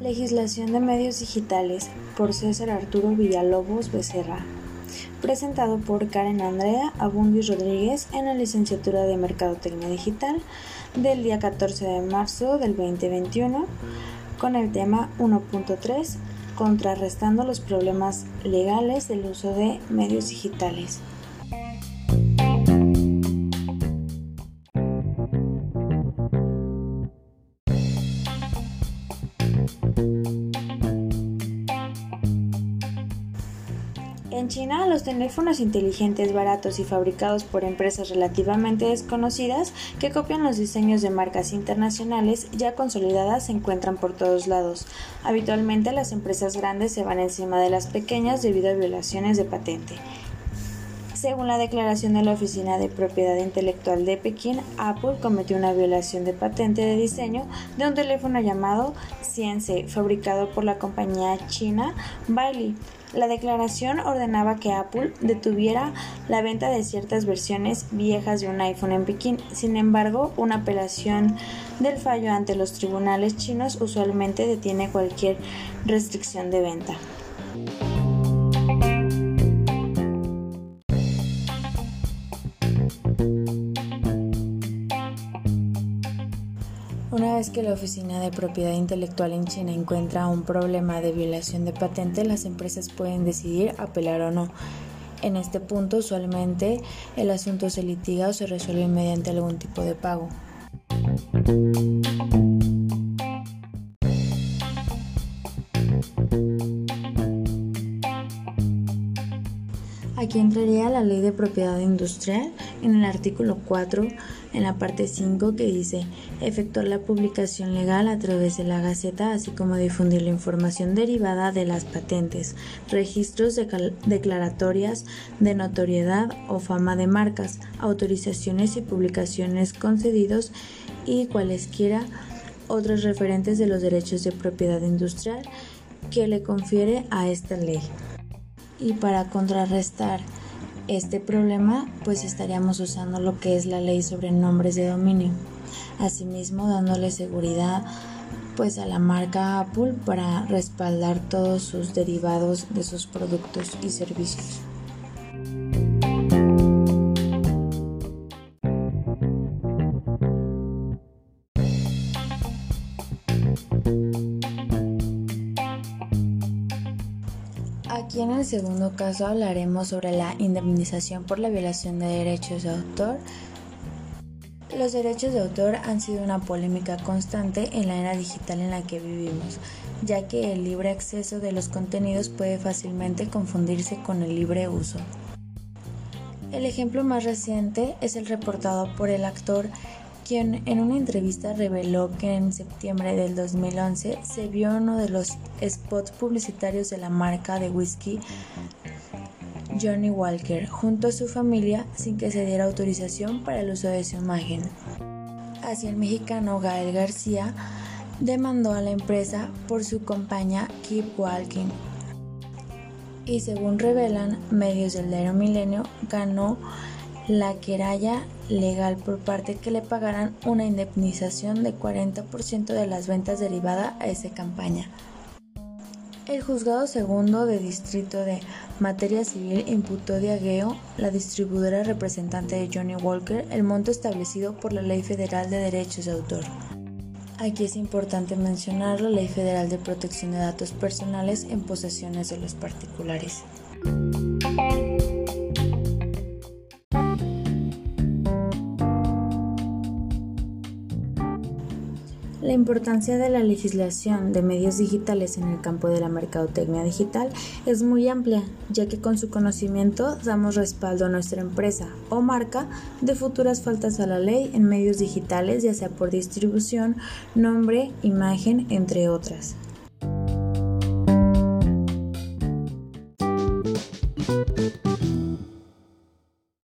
Legislación de medios digitales por César Arturo Villalobos Becerra. Presentado por Karen Andrea Abundis Rodríguez en la licenciatura de Mercadotecnia Digital del día 14 de marzo del 2021 con el tema 1.3 contrarrestando los problemas legales del uso de medios digitales. En China, los teléfonos inteligentes baratos y fabricados por empresas relativamente desconocidas que copian los diseños de marcas internacionales ya consolidadas se encuentran por todos lados. Habitualmente las empresas grandes se van encima de las pequeñas debido a violaciones de patente. Según la declaración de la Oficina de Propiedad Intelectual de Pekín, Apple cometió una violación de patente de diseño de un teléfono llamado CNC, fabricado por la compañía china Bailey. La declaración ordenaba que Apple detuviera la venta de ciertas versiones viejas de un iPhone en Pekín. Sin embargo, una apelación del fallo ante los tribunales chinos usualmente detiene cualquier restricción de venta. Una vez que la Oficina de Propiedad Intelectual en China encuentra un problema de violación de patente, las empresas pueden decidir apelar o no. En este punto, usualmente el asunto se litiga o se resuelve mediante algún tipo de pago. Aquí entraría la ley de propiedad industrial en el artículo 4, en la parte 5, que dice efectuar la publicación legal a través de la Gaceta, así como difundir la información derivada de las patentes, registros de declaratorias de notoriedad o fama de marcas, autorizaciones y publicaciones concedidos y cualesquiera otros referentes de los derechos de propiedad industrial que le confiere a esta ley y para contrarrestar este problema pues estaríamos usando lo que es la ley sobre nombres de dominio asimismo dándole seguridad pues a la marca Apple para respaldar todos sus derivados de sus productos y servicios. Aquí en el segundo caso hablaremos sobre la indemnización por la violación de derechos de autor. Los derechos de autor han sido una polémica constante en la era digital en la que vivimos, ya que el libre acceso de los contenidos puede fácilmente confundirse con el libre uso. El ejemplo más reciente es el reportado por el actor quien en una entrevista reveló que en septiembre del 2011 se vio uno de los spots publicitarios de la marca de whisky Johnny Walker junto a su familia sin que se diera autorización para el uso de su imagen. Así el mexicano Gael García demandó a la empresa por su compañía Keep Walking. Y según revelan medios del diario Milenio, ganó la querella legal por parte que le pagaran una indemnización de 40% de las ventas derivada a esa campaña. El juzgado segundo de distrito de materia civil imputó de Agueo, la distribuidora representante de Johnny Walker, el monto establecido por la Ley Federal de Derechos de Autor. Aquí es importante mencionar la Ley Federal de Protección de Datos Personales en posesiones de los particulares. La importancia de la legislación de medios digitales en el campo de la mercadotecnia digital es muy amplia, ya que con su conocimiento damos respaldo a nuestra empresa o marca de futuras faltas a la ley en medios digitales, ya sea por distribución, nombre, imagen, entre otras.